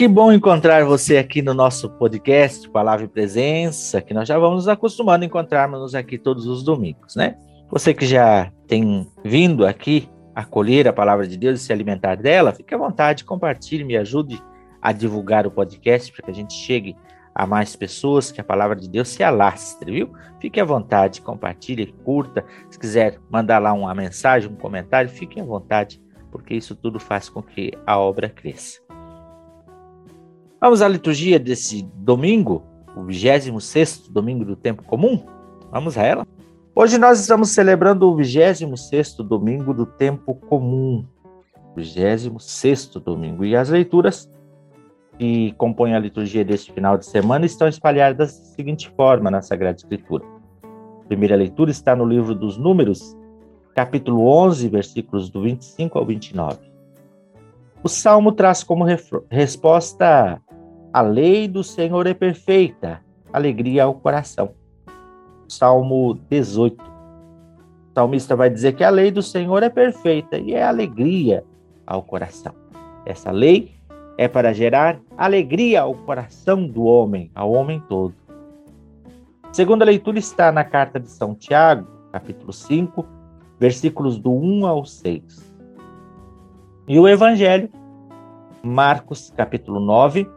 Que bom encontrar você aqui no nosso podcast Palavra e Presença, que nós já vamos nos acostumando a encontrarmos aqui todos os domingos, né? Você que já tem vindo aqui acolher a palavra de Deus e se alimentar dela, fique à vontade, compartilhe, me ajude a divulgar o podcast para que a gente chegue a mais pessoas, que a palavra de Deus se alastre, viu? Fique à vontade, compartilhe, curta. Se quiser mandar lá uma mensagem, um comentário, fique à vontade, porque isso tudo faz com que a obra cresça. Vamos à liturgia desse domingo, o 26 domingo do tempo comum? Vamos a ela? Hoje nós estamos celebrando o 26 domingo do tempo comum. 26 domingo. E as leituras que compõem a liturgia deste final de semana estão espalhadas da seguinte forma na Sagrada Escritura. A primeira leitura está no livro dos Números, capítulo 11, versículos do 25 ao 29. O salmo traz como resposta a lei do Senhor é perfeita, alegria ao coração. Salmo 18. O salmista vai dizer que a lei do Senhor é perfeita e é alegria ao coração. Essa lei é para gerar alegria ao coração do homem, ao homem todo. Segunda leitura está na carta de São Tiago, capítulo 5, versículos do 1 ao 6. E o evangelho, Marcos, capítulo 9,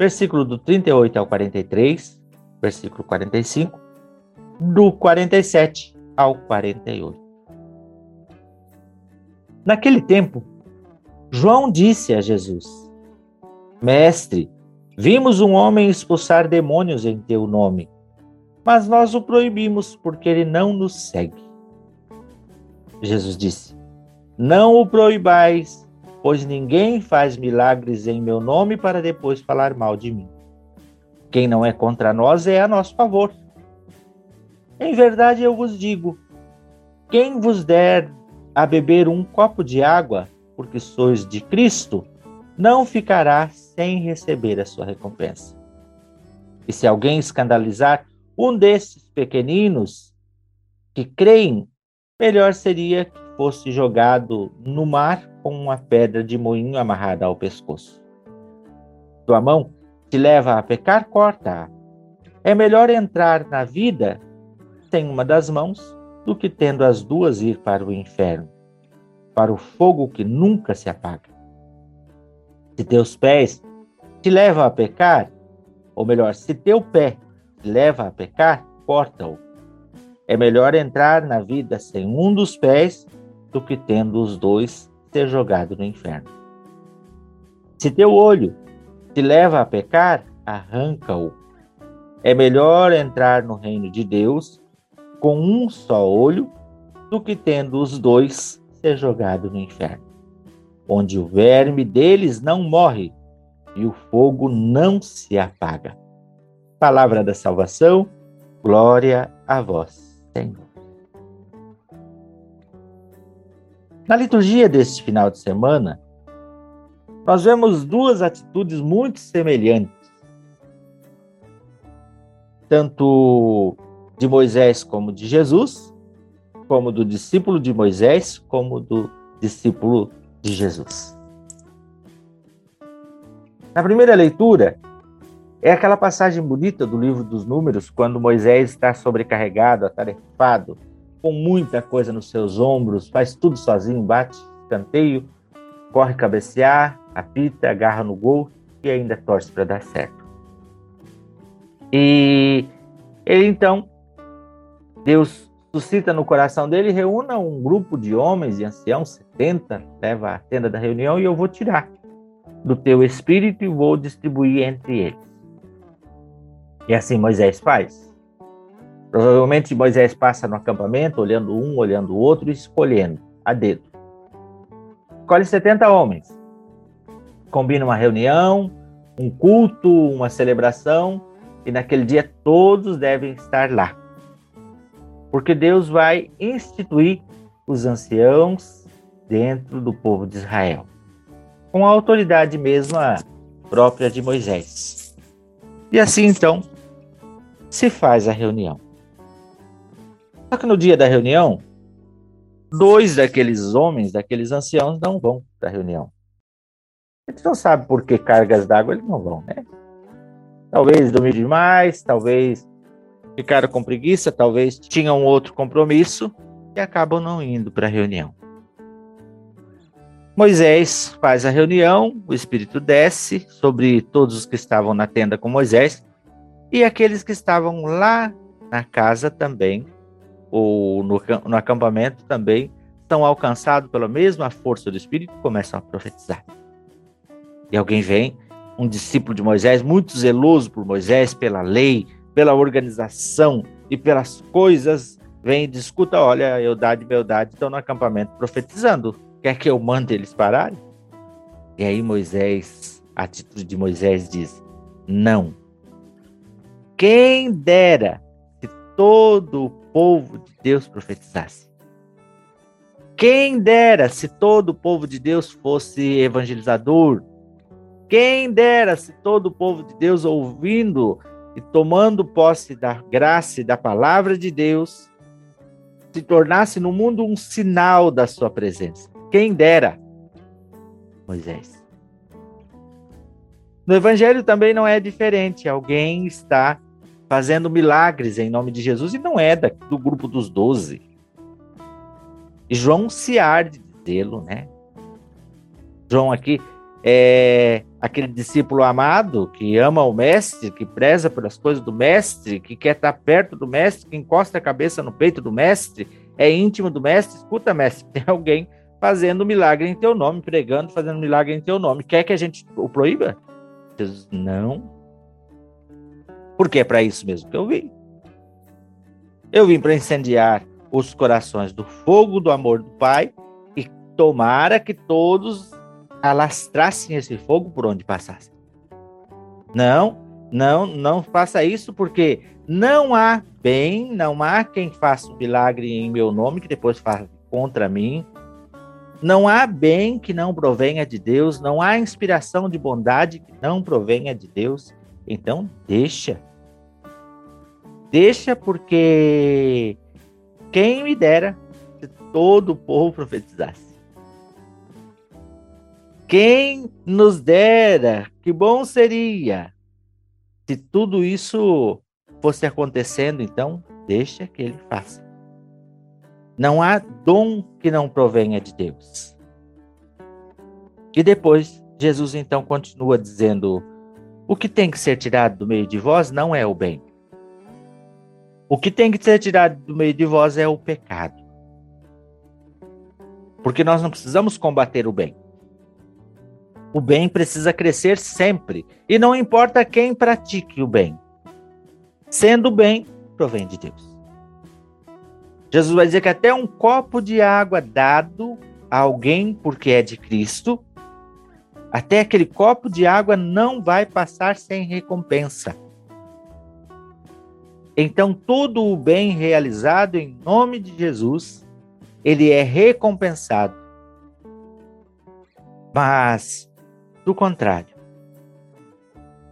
versículo do 38 ao 43, versículo 45, do 47 ao 48. Naquele tempo, João disse a Jesus: Mestre, vimos um homem expulsar demônios em teu nome, mas nós o proibimos porque ele não nos segue. Jesus disse: Não o proibais, pois ninguém faz milagres em meu nome para depois falar mal de mim. Quem não é contra nós é a nosso favor. Em verdade eu vos digo: quem vos der a beber um copo de água, porque sois de Cristo, não ficará sem receber a sua recompensa. E se alguém escandalizar um desses pequeninos que creem, melhor seria que fosse jogado no mar com uma pedra de moinho amarrada ao pescoço. Tua mão te leva a pecar, corta-a. É melhor entrar na vida sem uma das mãos do que tendo as duas ir para o inferno, para o fogo que nunca se apaga. Se teus pés te levam a pecar, ou melhor, se teu pé te leva a pecar, corta-o. É melhor entrar na vida sem um dos pés do que tendo os dois ser jogado no inferno. Se teu olho te leva a pecar, arranca-o. É melhor entrar no reino de Deus com um só olho do que tendo os dois ser jogado no inferno, onde o verme deles não morre e o fogo não se apaga. Palavra da salvação, glória a vós, Senhor. Na liturgia deste final de semana, nós vemos duas atitudes muito semelhantes, tanto de Moisés como de Jesus, como do discípulo de Moisés, como do discípulo de Jesus. Na primeira leitura, é aquela passagem bonita do livro dos Números, quando Moisés está sobrecarregado, atarefado, com muita coisa nos seus ombros, faz tudo sozinho, bate canteio, corre cabecear, apita, agarra no gol e ainda torce para dar certo. E ele então, Deus suscita no coração dele, reúna um grupo de homens e anciãos, 70, leva à tenda da reunião e eu vou tirar do teu espírito e vou distribuir entre eles. E assim Moisés faz. Provavelmente Moisés passa no acampamento, olhando um, olhando o outro e escolhendo a dedo. Escolhe 70 homens. Combina uma reunião, um culto, uma celebração, e naquele dia todos devem estar lá. Porque Deus vai instituir os anciãos dentro do povo de Israel, com a autoridade mesma própria de Moisés. E assim então se faz a reunião. Só que no dia da reunião, dois daqueles homens, daqueles anciãos, não vão para a reunião. Gente não sabe por que cargas d'água eles não vão, né? Talvez dormiram demais, talvez ficaram com preguiça, talvez tinham outro compromisso e acabam não indo para a reunião. Moisés faz a reunião, o Espírito desce sobre todos os que estavam na tenda com Moisés e aqueles que estavam lá na casa também, ou no, no acampamento também, são alcançados pela mesma força do Espírito e começam a profetizar. E alguém vem, um discípulo de Moisés, muito zeloso por Moisés, pela lei, pela organização e pelas coisas, vem e discuta: olha, Eudade e Beldade estão no acampamento profetizando. Quer que eu mande eles pararem? E aí Moisés, a atitude de Moisés diz: não. Quem dera se todo o povo de Deus profetizasse. Quem dera se todo o povo de Deus fosse evangelizador. Quem dera se todo o povo de Deus ouvindo e tomando posse da graça e da palavra de Deus se tornasse no mundo um sinal da sua presença. Quem dera, Moisés. No Evangelho também não é diferente. Alguém está fazendo milagres em nome de Jesus e não é do grupo dos doze. João se arde de dizê-lo, né? João aqui é aquele discípulo amado que ama o mestre, que preza pelas coisas do mestre, que quer estar perto do mestre, que encosta a cabeça no peito do mestre, é íntimo do mestre. Escuta, mestre, tem alguém fazendo milagre em teu nome, pregando, fazendo milagre em teu nome. Quer que a gente o proíba? Jesus, não. Porque é para isso mesmo que eu vim. Eu vim para incendiar os corações do fogo do amor do Pai e tomara que todos alastrassem esse fogo por onde passassem. Não, não, não faça isso, porque não há bem, não há quem faça um milagre em meu nome que depois faça contra mim. Não há bem que não provenha de Deus, não há inspiração de bondade que não provenha de Deus. Então, deixa. Deixa porque quem me dera se todo o povo profetizasse. Quem nos dera, que bom seria se tudo isso fosse acontecendo, então deixa que ele faça. Não há dom que não provenha de Deus. E depois, Jesus então continua dizendo: o que tem que ser tirado do meio de vós não é o bem. O que tem que ser tirado do meio de vós é o pecado. Porque nós não precisamos combater o bem. O bem precisa crescer sempre, e não importa quem pratique o bem. Sendo o bem, provém de Deus. Jesus vai dizer que até um copo de água dado a alguém porque é de Cristo, até aquele copo de água não vai passar sem recompensa. Então, todo o bem realizado em nome de Jesus, ele é recompensado. Mas do contrário,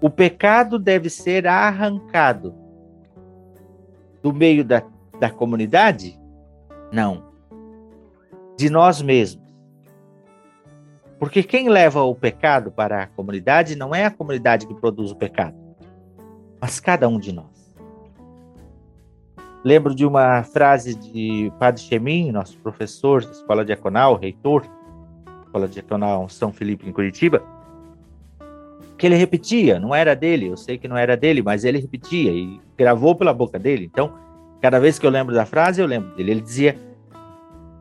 o pecado deve ser arrancado do meio da, da comunidade? Não. De nós mesmos. Porque quem leva o pecado para a comunidade não é a comunidade que produz o pecado, mas cada um de nós. Lembro de uma frase de Padre Chemin, nosso professor da Escola Diaconal, reitor, Escola Diaconal São Felipe, em Curitiba, que ele repetia, não era dele, eu sei que não era dele, mas ele repetia e gravou pela boca dele. Então, cada vez que eu lembro da frase, eu lembro dele. Ele dizia: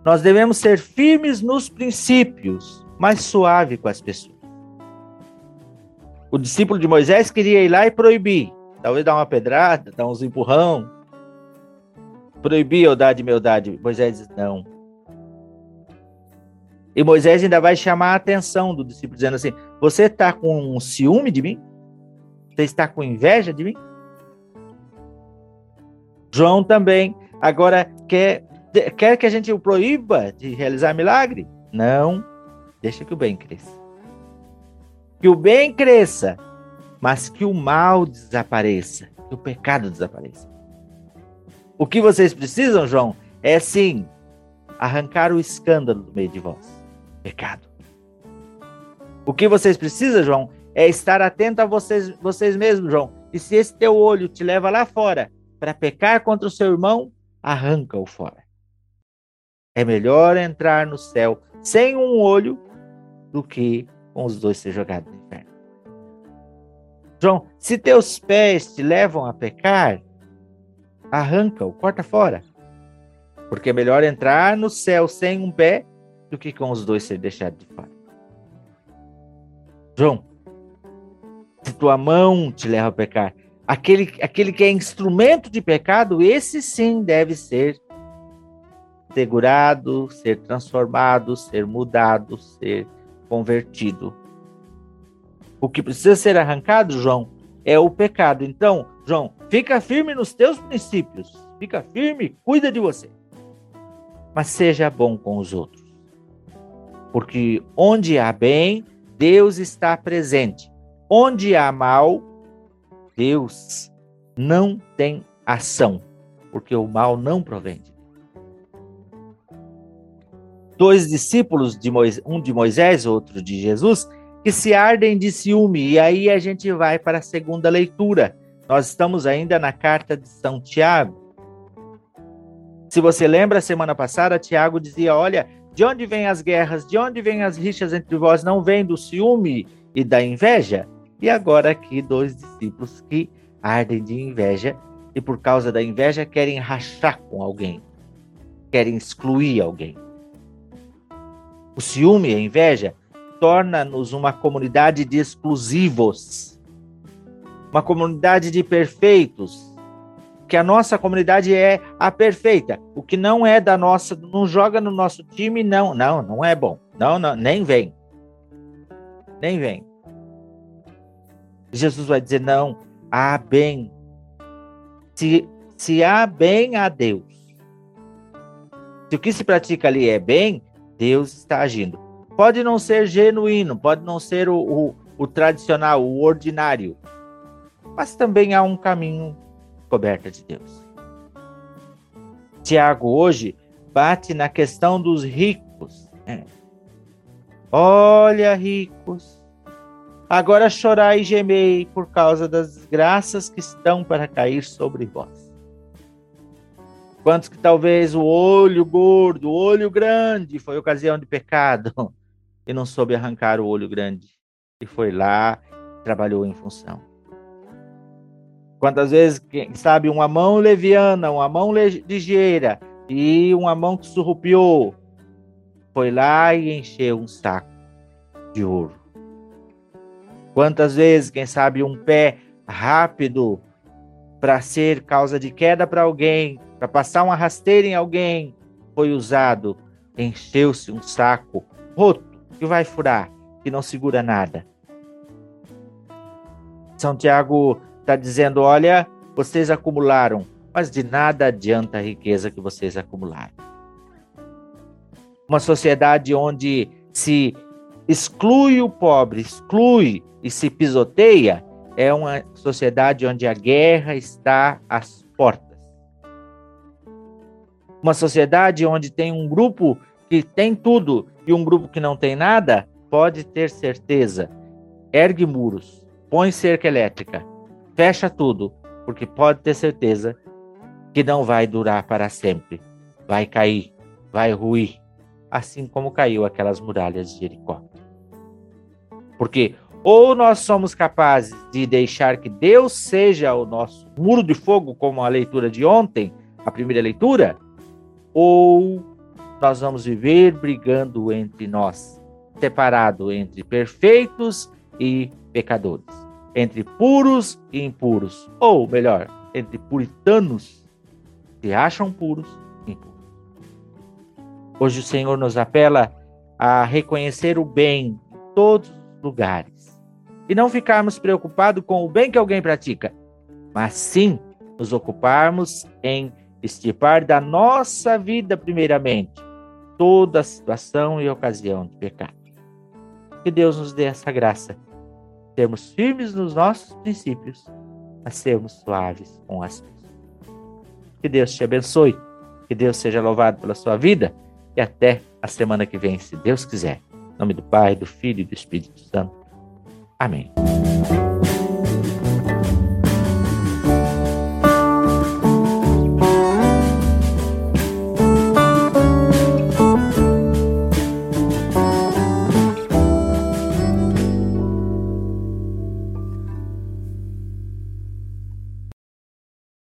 Nós devemos ser firmes nos princípios, mas suave com as pessoas. O discípulo de Moisés queria ir lá e proibir, talvez dar uma pedrada, dar uns empurrão, proibir a eudade e meudade. Moisés diz: Não, e Moisés ainda vai chamar a atenção do discípulo, dizendo assim: Você está com um ciúme de mim? Você está com inveja de mim? João também agora quer, quer que a gente o proíba de realizar milagre? Não, deixa que o bem cresça. Que o bem cresça, mas que o mal desapareça, que o pecado desapareça. O que vocês precisam, João, é sim arrancar o escândalo do meio de vós pecado. O que vocês precisam, João, é estar atento a vocês, vocês mesmos, João. E se esse teu olho te leva lá fora para pecar contra o seu irmão, arranca-o fora. É melhor entrar no céu sem um olho do que com os dois ser jogados no inferno. João, se teus pés te levam a pecar, arranca-o, corta fora. Porque é melhor entrar no céu sem um pé do que com os dois ser deixado de fora. João, se tua mão te leva a pecar, aquele, aquele que é instrumento de pecado, esse sim deve ser segurado, ser transformado, ser mudado, ser convertido. O que precisa ser arrancado, João, é o pecado. Então, João, fica firme nos teus princípios. Fica firme, cuida de você. Mas seja bom com os outros. Porque onde há bem, Deus está presente. Onde há mal, Deus não tem ação, porque o mal não provém Dois discípulos, de Moisés, um de Moisés, outro de Jesus, que se ardem de ciúme. E aí a gente vai para a segunda leitura. Nós estamos ainda na carta de São Tiago. Se você lembra, semana passada, Tiago dizia: Olha, de onde vêm as guerras, de onde vêm as rixas entre vós? Não vem do ciúme e da inveja? E agora aqui, dois discípulos que ardem de inveja e por causa da inveja querem rachar com alguém, querem excluir alguém. O ciúme e a inveja torna-nos uma comunidade de exclusivos, uma comunidade de perfeitos, que a nossa comunidade é a perfeita. O que não é da nossa, não joga no nosso time, não, não, não é bom. Não, não, nem vem. Nem vem. Jesus vai dizer: não, há bem. Se, se há bem, há Deus. Se o que se pratica ali é bem, Deus está agindo. Pode não ser genuíno, pode não ser o, o, o tradicional, o ordinário, mas também há um caminho coberto de Deus. Tiago hoje bate na questão dos ricos. É. Olha, ricos, agora chorai e gemei por causa das graças que estão para cair sobre vós. Quantos que talvez o olho gordo, o olho grande foi ocasião de pecado, e não soube arrancar o olho grande. E foi lá, trabalhou em função. Quantas vezes, quem sabe, uma mão leviana, uma mão ligeira e uma mão que surrupiou, foi lá e encheu um saco de ouro. Quantas vezes, quem sabe, um pé rápido para ser causa de queda para alguém, para passar uma rasteira em alguém, foi usado, encheu-se um saco roto que vai furar, que não segura nada. São Tiago está dizendo: olha, vocês acumularam, mas de nada adianta a riqueza que vocês acumularam. Uma sociedade onde se exclui o pobre, exclui e se pisoteia, é uma sociedade onde a guerra está às portas. Uma sociedade onde tem um grupo que tem tudo e um grupo que não tem nada, pode ter certeza. Ergue muros, põe cerca elétrica, fecha tudo, porque pode ter certeza que não vai durar para sempre. Vai cair, vai ruir, assim como caiu aquelas muralhas de Jericó. Porque ou nós somos capazes de deixar que Deus seja o nosso muro de fogo, como a leitura de ontem, a primeira leitura, ou nós vamos viver brigando entre nós, separado entre perfeitos e pecadores, entre puros e impuros, ou melhor, entre puritanos que acham puros e impuros. Hoje o Senhor nos apela a reconhecer o bem em todos os lugares e não ficarmos preocupados com o bem que alguém pratica, mas sim nos ocuparmos em estipar da nossa vida primeiramente toda situação e ocasião de pecado. Que Deus nos dê essa graça, sermos firmes nos nossos princípios, mas sermos suaves com as pessoas. Que Deus te abençoe, que Deus seja louvado pela sua vida e até a semana que vem, se Deus quiser. Em nome do Pai, do Filho e do Espírito Santo. Amém.